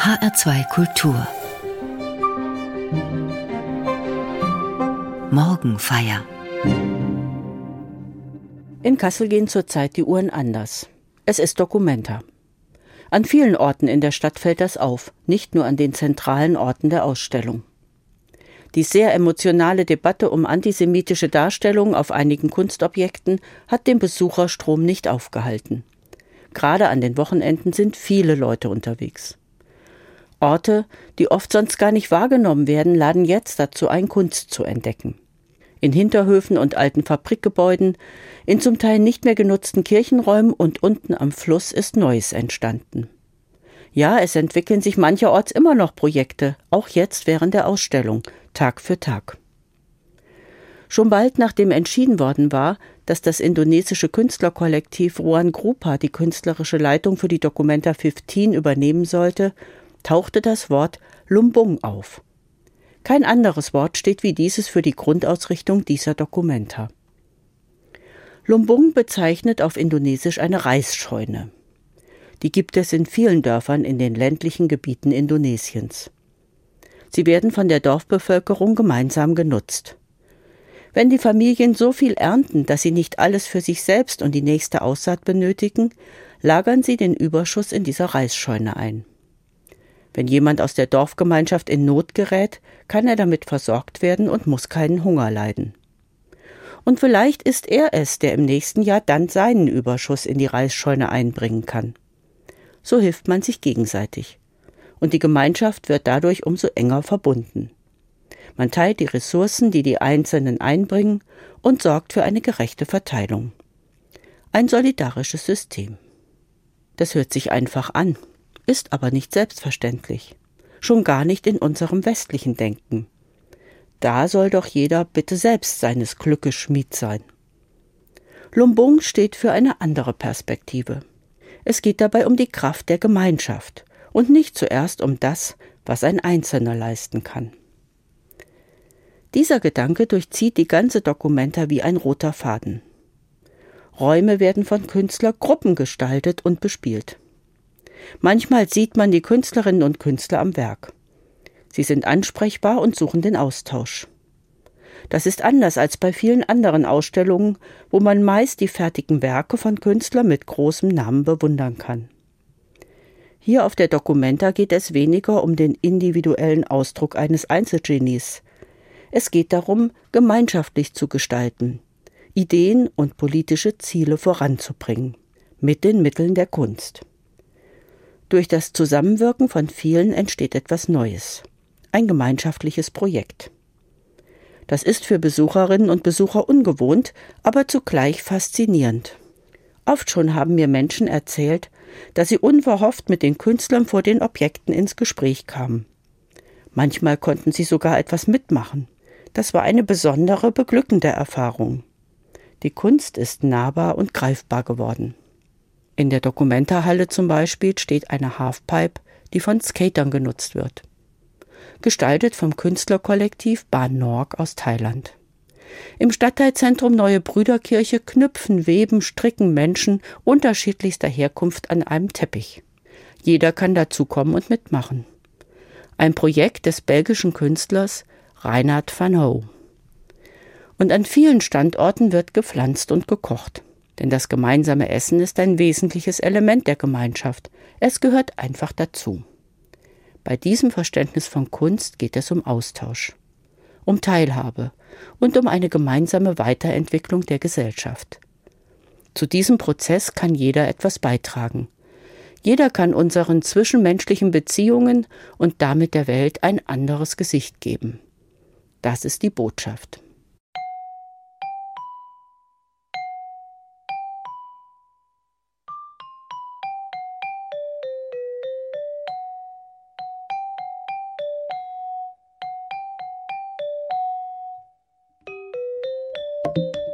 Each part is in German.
HR2 Kultur Morgenfeier In Kassel gehen zurzeit die Uhren anders. Es ist Dokumenta. An vielen Orten in der Stadt fällt das auf, nicht nur an den zentralen Orten der Ausstellung. Die sehr emotionale Debatte um antisemitische Darstellungen auf einigen Kunstobjekten hat den Besucherstrom nicht aufgehalten. Gerade an den Wochenenden sind viele Leute unterwegs. Orte, die oft sonst gar nicht wahrgenommen werden, laden jetzt dazu ein, Kunst zu entdecken. In Hinterhöfen und alten Fabrikgebäuden, in zum Teil nicht mehr genutzten Kirchenräumen und unten am Fluss ist Neues entstanden. Ja, es entwickeln sich mancherorts immer noch Projekte, auch jetzt während der Ausstellung, Tag für Tag. Schon bald nachdem entschieden worden war, dass das indonesische Künstlerkollektiv Ruan Grupa die künstlerische Leitung für die Documenta 15 übernehmen sollte, tauchte das Wort Lumbung auf. Kein anderes Wort steht wie dieses für die Grundausrichtung dieser Documenta. Lumbung bezeichnet auf Indonesisch eine Reisscheune. Die gibt es in vielen Dörfern in den ländlichen Gebieten Indonesiens. Sie werden von der Dorfbevölkerung gemeinsam genutzt. Wenn die Familien so viel ernten, dass sie nicht alles für sich selbst und die nächste Aussaat benötigen, lagern sie den Überschuss in dieser Reisscheune ein. Wenn jemand aus der Dorfgemeinschaft in Not gerät, kann er damit versorgt werden und muss keinen Hunger leiden. Und vielleicht ist er es, der im nächsten Jahr dann seinen Überschuss in die Reisscheune einbringen kann. So hilft man sich gegenseitig. Und die Gemeinschaft wird dadurch umso enger verbunden. Man teilt die Ressourcen, die die Einzelnen einbringen, und sorgt für eine gerechte Verteilung. Ein solidarisches System. Das hört sich einfach an, ist aber nicht selbstverständlich. Schon gar nicht in unserem westlichen Denken. Da soll doch jeder bitte selbst seines Glückes Schmied sein. Lumbung steht für eine andere Perspektive. Es geht dabei um die Kraft der Gemeinschaft und nicht zuerst um das, was ein Einzelner leisten kann. Dieser Gedanke durchzieht die ganze Dokumenta wie ein roter Faden. Räume werden von Künstlergruppen gestaltet und bespielt. Manchmal sieht man die Künstlerinnen und Künstler am Werk. Sie sind ansprechbar und suchen den Austausch. Das ist anders als bei vielen anderen Ausstellungen, wo man meist die fertigen Werke von Künstlern mit großem Namen bewundern kann. Hier auf der Documenta geht es weniger um den individuellen Ausdruck eines Einzelgenies. Es geht darum, gemeinschaftlich zu gestalten, Ideen und politische Ziele voranzubringen, mit den Mitteln der Kunst. Durch das Zusammenwirken von vielen entsteht etwas Neues, ein gemeinschaftliches Projekt. Das ist für Besucherinnen und Besucher ungewohnt, aber zugleich faszinierend. Oft schon haben mir Menschen erzählt, dass sie unverhofft mit den Künstlern vor den Objekten ins Gespräch kamen. Manchmal konnten sie sogar etwas mitmachen. Das war eine besondere, beglückende Erfahrung. Die Kunst ist nahbar und greifbar geworden. In der Dokumentarhalle zum Beispiel steht eine Halfpipe, die von Skatern genutzt wird gestaltet vom Künstlerkollektiv Ban Norg aus Thailand. Im Stadtteilzentrum Neue Brüderkirche knüpfen, weben, stricken Menschen unterschiedlichster Herkunft an einem Teppich. Jeder kann dazukommen und mitmachen. Ein Projekt des belgischen Künstlers Reinhard van Hoe. Und an vielen Standorten wird gepflanzt und gekocht. Denn das gemeinsame Essen ist ein wesentliches Element der Gemeinschaft. Es gehört einfach dazu. Bei diesem Verständnis von Kunst geht es um Austausch, um Teilhabe und um eine gemeinsame Weiterentwicklung der Gesellschaft. Zu diesem Prozess kann jeder etwas beitragen. Jeder kann unseren zwischenmenschlichen Beziehungen und damit der Welt ein anderes Gesicht geben. Das ist die Botschaft. Bye.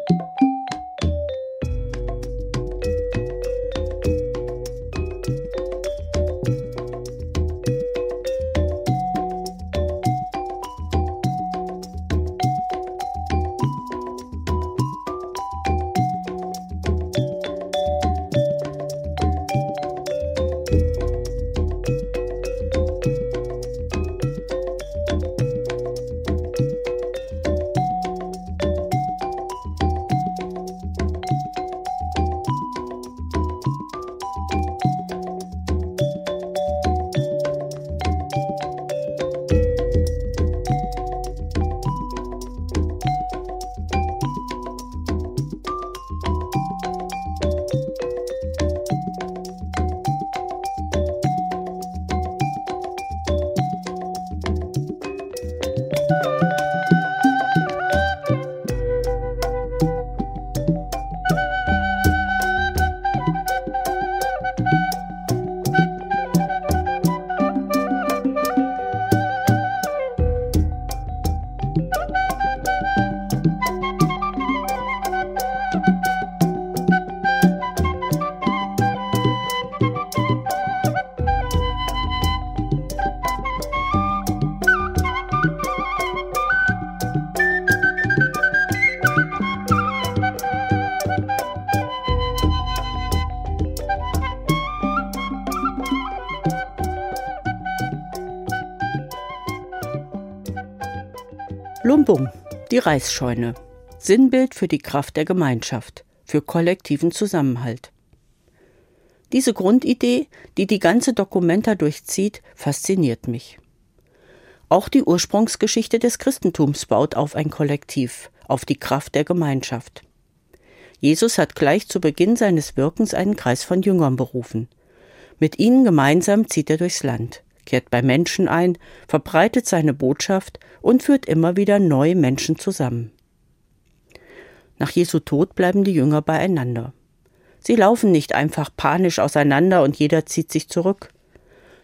Lumbung, die Reisscheune. Sinnbild für die Kraft der Gemeinschaft, für kollektiven Zusammenhalt. Diese Grundidee, die die ganze Dokumenta durchzieht, fasziniert mich. Auch die Ursprungsgeschichte des Christentums baut auf ein Kollektiv, auf die Kraft der Gemeinschaft. Jesus hat gleich zu Beginn seines Wirkens einen Kreis von Jüngern berufen. Mit ihnen gemeinsam zieht er durchs Land, kehrt bei Menschen ein, verbreitet seine Botschaft und führt immer wieder neue Menschen zusammen. Nach Jesu Tod bleiben die Jünger beieinander. Sie laufen nicht einfach panisch auseinander und jeder zieht sich zurück.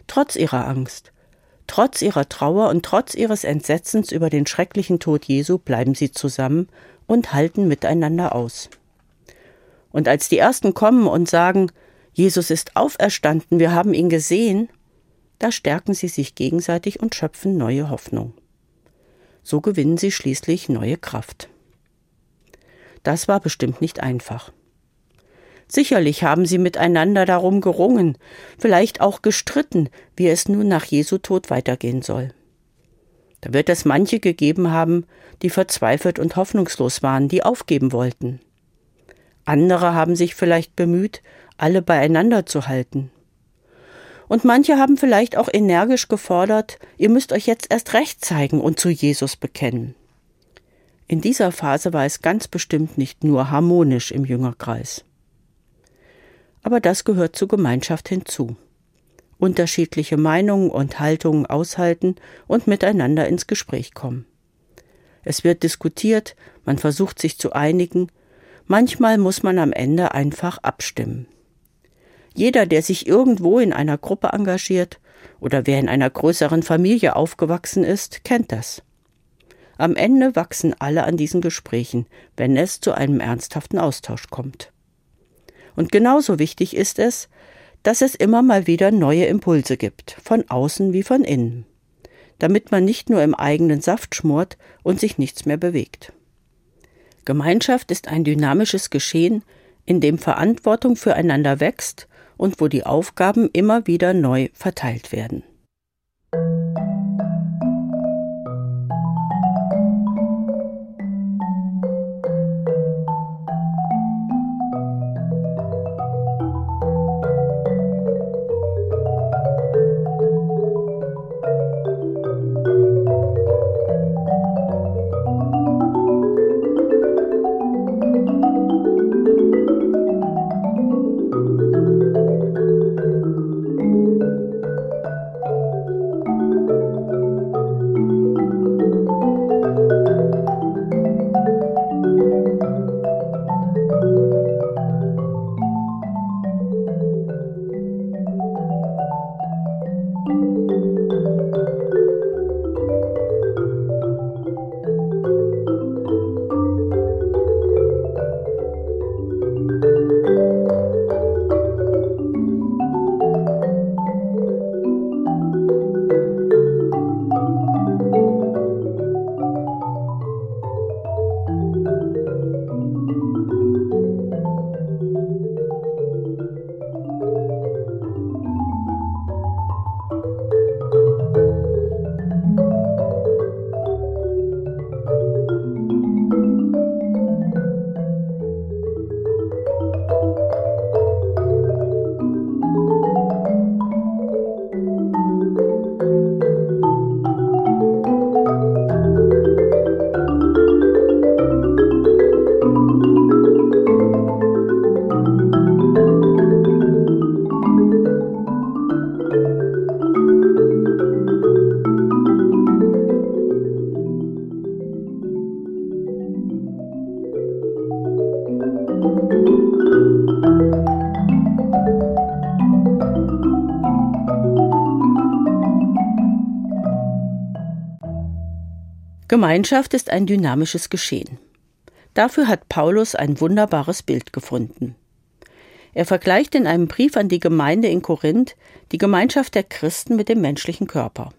Trotz ihrer Angst, trotz ihrer Trauer und trotz ihres Entsetzens über den schrecklichen Tod Jesu bleiben sie zusammen und halten miteinander aus. Und als die Ersten kommen und sagen, Jesus ist auferstanden, wir haben ihn gesehen, da stärken sie sich gegenseitig und schöpfen neue Hoffnung. So gewinnen sie schließlich neue Kraft. Das war bestimmt nicht einfach. Sicherlich haben sie miteinander darum gerungen, vielleicht auch gestritten, wie es nun nach Jesu Tod weitergehen soll. Da wird es manche gegeben haben, die verzweifelt und hoffnungslos waren, die aufgeben wollten. Andere haben sich vielleicht bemüht, alle beieinander zu halten. Und manche haben vielleicht auch energisch gefordert, ihr müsst euch jetzt erst recht zeigen und zu Jesus bekennen. In dieser Phase war es ganz bestimmt nicht nur harmonisch im Jüngerkreis. Aber das gehört zur Gemeinschaft hinzu. Unterschiedliche Meinungen und Haltungen aushalten und miteinander ins Gespräch kommen. Es wird diskutiert, man versucht sich zu einigen, Manchmal muss man am Ende einfach abstimmen. Jeder, der sich irgendwo in einer Gruppe engagiert oder wer in einer größeren Familie aufgewachsen ist, kennt das. Am Ende wachsen alle an diesen Gesprächen, wenn es zu einem ernsthaften Austausch kommt. Und genauso wichtig ist es, dass es immer mal wieder neue Impulse gibt, von außen wie von innen, damit man nicht nur im eigenen Saft schmort und sich nichts mehr bewegt. Gemeinschaft ist ein dynamisches Geschehen, in dem Verantwortung füreinander wächst und wo die Aufgaben immer wieder neu verteilt werden. Gemeinschaft ist ein dynamisches Geschehen. Dafür hat Paulus ein wunderbares Bild gefunden. Er vergleicht in einem Brief an die Gemeinde in Korinth die Gemeinschaft der Christen mit dem menschlichen Körper.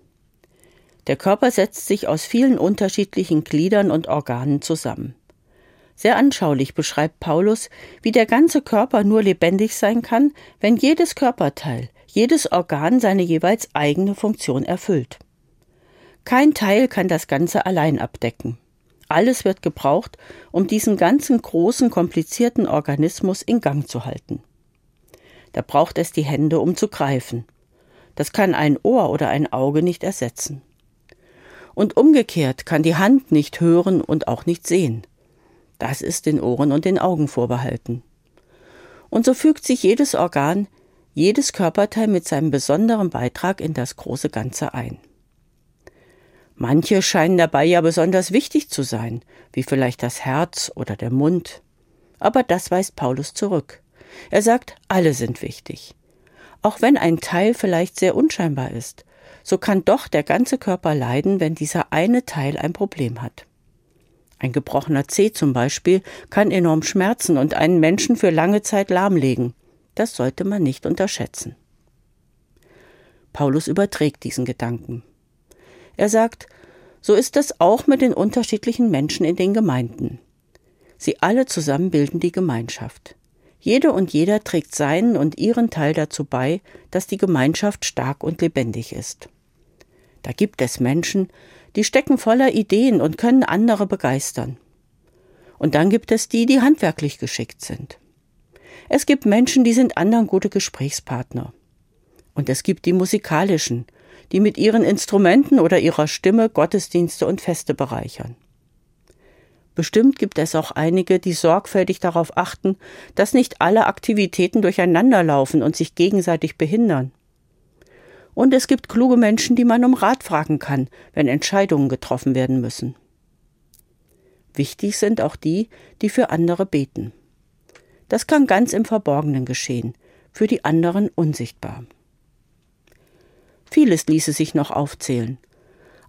Der Körper setzt sich aus vielen unterschiedlichen Gliedern und Organen zusammen. Sehr anschaulich beschreibt Paulus, wie der ganze Körper nur lebendig sein kann, wenn jedes Körperteil, jedes Organ seine jeweils eigene Funktion erfüllt. Kein Teil kann das Ganze allein abdecken. alles wird gebraucht, um diesen ganzen großen, komplizierten Organismus in Gang zu halten. Da braucht es die Hände, um zu greifen. Das kann ein Ohr oder ein Auge nicht ersetzen. Und umgekehrt kann die Hand nicht hören und auch nicht sehen. Das ist den Ohren und den Augen vorbehalten. Und so fügt sich jedes Organ, jedes Körperteil mit seinem besonderen Beitrag in das große Ganze ein. Manche scheinen dabei ja besonders wichtig zu sein, wie vielleicht das Herz oder der Mund. Aber das weist Paulus zurück. Er sagt, alle sind wichtig. Auch wenn ein Teil vielleicht sehr unscheinbar ist, so kann doch der ganze Körper leiden, wenn dieser eine Teil ein Problem hat. Ein gebrochener Zeh zum Beispiel kann enorm schmerzen und einen Menschen für lange Zeit lahmlegen. Das sollte man nicht unterschätzen. Paulus überträgt diesen Gedanken. Er sagt, so ist es auch mit den unterschiedlichen Menschen in den Gemeinden. Sie alle zusammen bilden die Gemeinschaft. Jede und jeder trägt seinen und ihren Teil dazu bei, dass die Gemeinschaft stark und lebendig ist. Da gibt es Menschen, die stecken voller Ideen und können andere begeistern. Und dann gibt es die, die handwerklich geschickt sind. Es gibt Menschen, die sind anderen gute Gesprächspartner. Und es gibt die musikalischen, die mit ihren Instrumenten oder ihrer Stimme Gottesdienste und Feste bereichern. Bestimmt gibt es auch einige, die sorgfältig darauf achten, dass nicht alle Aktivitäten durcheinanderlaufen und sich gegenseitig behindern. Und es gibt kluge Menschen, die man um Rat fragen kann, wenn Entscheidungen getroffen werden müssen. Wichtig sind auch die, die für andere beten. Das kann ganz im Verborgenen geschehen, für die anderen unsichtbar. Vieles ließe sich noch aufzählen.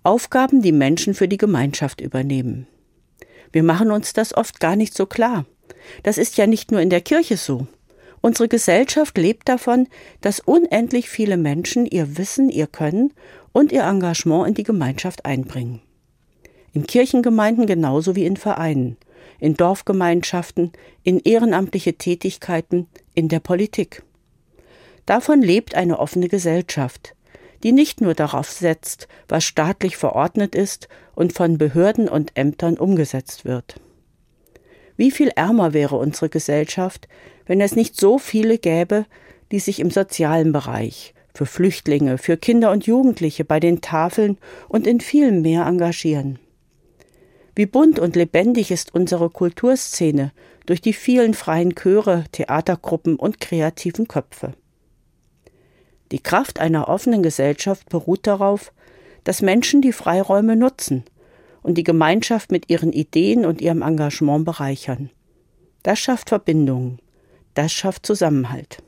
Aufgaben, die Menschen für die Gemeinschaft übernehmen. Wir machen uns das oft gar nicht so klar. Das ist ja nicht nur in der Kirche so. Unsere Gesellschaft lebt davon, dass unendlich viele Menschen ihr Wissen, ihr Können und ihr Engagement in die Gemeinschaft einbringen. In Kirchengemeinden genauso wie in Vereinen, in Dorfgemeinschaften, in ehrenamtliche Tätigkeiten, in der Politik. Davon lebt eine offene Gesellschaft, die nicht nur darauf setzt, was staatlich verordnet ist und von Behörden und Ämtern umgesetzt wird. Wie viel ärmer wäre unsere Gesellschaft, wenn es nicht so viele gäbe, die sich im sozialen Bereich, für Flüchtlinge, für Kinder und Jugendliche bei den Tafeln und in vielem mehr engagieren. Wie bunt und lebendig ist unsere Kulturszene durch die vielen freien Chöre, Theatergruppen und kreativen Köpfe. Die Kraft einer offenen Gesellschaft beruht darauf, dass Menschen die Freiräume nutzen und die Gemeinschaft mit ihren Ideen und ihrem Engagement bereichern. Das schafft Verbindungen, das schafft Zusammenhalt.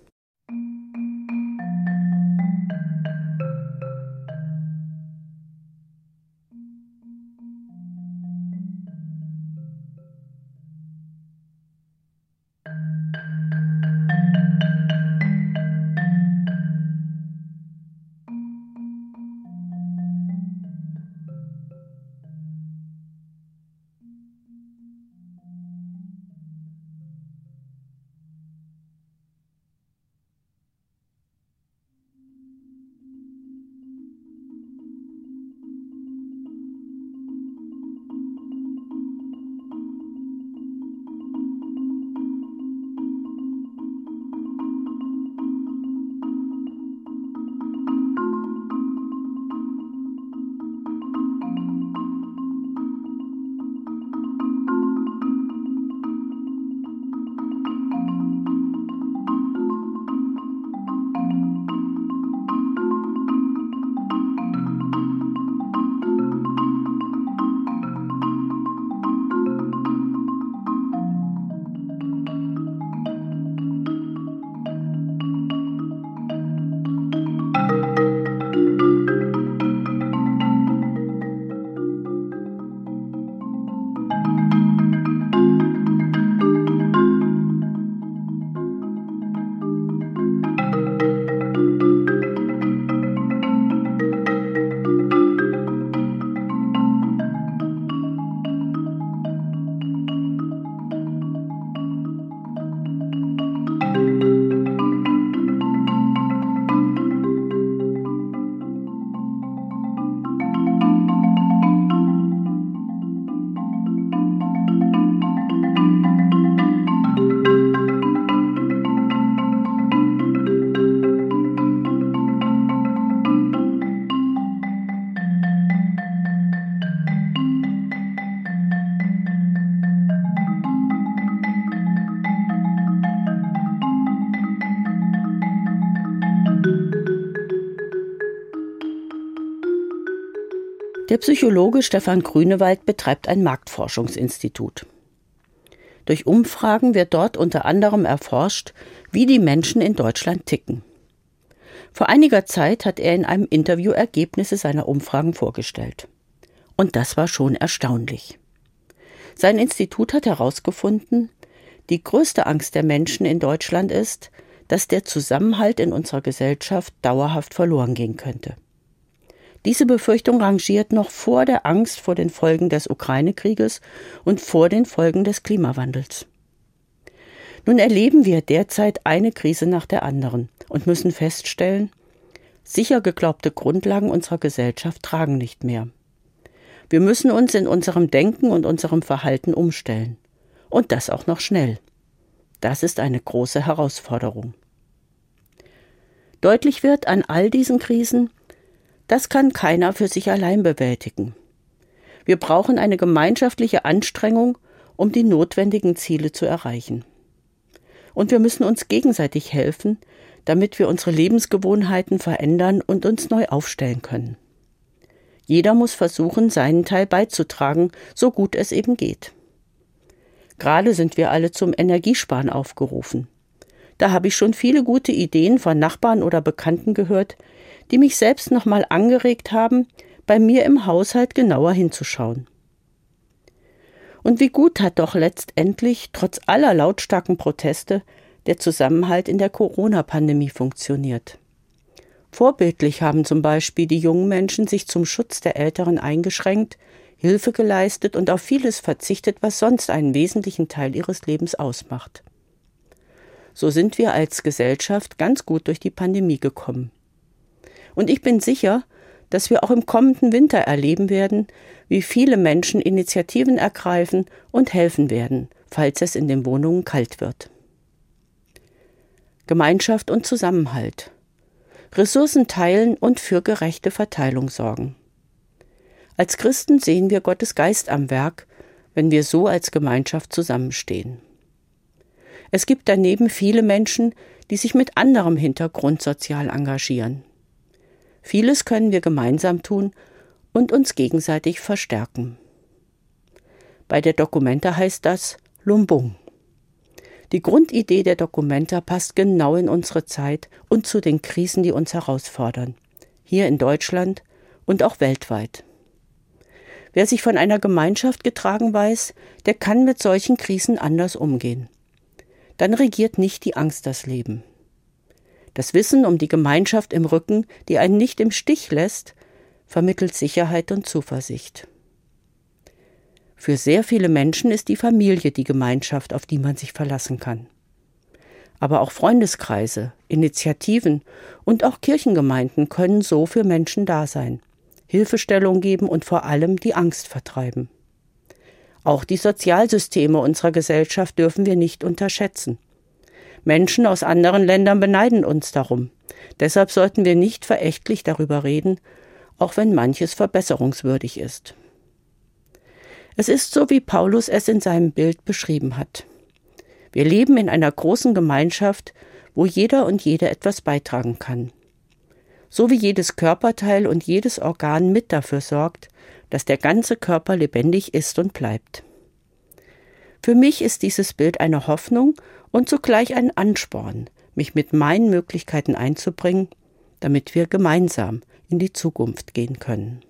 Der Psychologe Stefan Grünewald betreibt ein Marktforschungsinstitut. Durch Umfragen wird dort unter anderem erforscht, wie die Menschen in Deutschland ticken. Vor einiger Zeit hat er in einem Interview Ergebnisse seiner Umfragen vorgestellt. Und das war schon erstaunlich. Sein Institut hat herausgefunden, die größte Angst der Menschen in Deutschland ist, dass der Zusammenhalt in unserer Gesellschaft dauerhaft verloren gehen könnte. Diese Befürchtung rangiert noch vor der Angst vor den Folgen des Ukraine-Krieges und vor den Folgen des Klimawandels. Nun erleben wir derzeit eine Krise nach der anderen und müssen feststellen, sicher geglaubte Grundlagen unserer Gesellschaft tragen nicht mehr. Wir müssen uns in unserem Denken und unserem Verhalten umstellen. Und das auch noch schnell. Das ist eine große Herausforderung. Deutlich wird an all diesen Krisen, das kann keiner für sich allein bewältigen. Wir brauchen eine gemeinschaftliche Anstrengung, um die notwendigen Ziele zu erreichen. Und wir müssen uns gegenseitig helfen, damit wir unsere Lebensgewohnheiten verändern und uns neu aufstellen können. Jeder muss versuchen, seinen Teil beizutragen, so gut es eben geht. Gerade sind wir alle zum Energiesparen aufgerufen. Da habe ich schon viele gute Ideen von Nachbarn oder Bekannten gehört, die mich selbst nochmal angeregt haben, bei mir im Haushalt genauer hinzuschauen. Und wie gut hat doch letztendlich, trotz aller lautstarken Proteste, der Zusammenhalt in der Corona-Pandemie funktioniert. Vorbildlich haben zum Beispiel die jungen Menschen sich zum Schutz der Älteren eingeschränkt, Hilfe geleistet und auf vieles verzichtet, was sonst einen wesentlichen Teil ihres Lebens ausmacht. So sind wir als Gesellschaft ganz gut durch die Pandemie gekommen. Und ich bin sicher, dass wir auch im kommenden Winter erleben werden, wie viele Menschen Initiativen ergreifen und helfen werden, falls es in den Wohnungen kalt wird. Gemeinschaft und Zusammenhalt. Ressourcen teilen und für gerechte Verteilung sorgen. Als Christen sehen wir Gottes Geist am Werk, wenn wir so als Gemeinschaft zusammenstehen. Es gibt daneben viele Menschen, die sich mit anderem Hintergrund sozial engagieren. Vieles können wir gemeinsam tun und uns gegenseitig verstärken. Bei der Dokumenta heißt das Lumbung. Die Grundidee der Dokumenta passt genau in unsere Zeit und zu den Krisen, die uns herausfordern. Hier in Deutschland und auch weltweit. Wer sich von einer Gemeinschaft getragen weiß, der kann mit solchen Krisen anders umgehen. Dann regiert nicht die Angst das Leben. Das Wissen um die Gemeinschaft im Rücken, die einen nicht im Stich lässt, vermittelt Sicherheit und Zuversicht. Für sehr viele Menschen ist die Familie die Gemeinschaft, auf die man sich verlassen kann. Aber auch Freundeskreise, Initiativen und auch Kirchengemeinden können so für Menschen da sein, Hilfestellung geben und vor allem die Angst vertreiben. Auch die Sozialsysteme unserer Gesellschaft dürfen wir nicht unterschätzen. Menschen aus anderen Ländern beneiden uns darum. Deshalb sollten wir nicht verächtlich darüber reden, auch wenn manches verbesserungswürdig ist. Es ist so, wie Paulus es in seinem Bild beschrieben hat. Wir leben in einer großen Gemeinschaft, wo jeder und jede etwas beitragen kann. So wie jedes Körperteil und jedes Organ mit dafür sorgt, dass der ganze Körper lebendig ist und bleibt. Für mich ist dieses Bild eine Hoffnung und zugleich ein Ansporn, mich mit meinen Möglichkeiten einzubringen, damit wir gemeinsam in die Zukunft gehen können.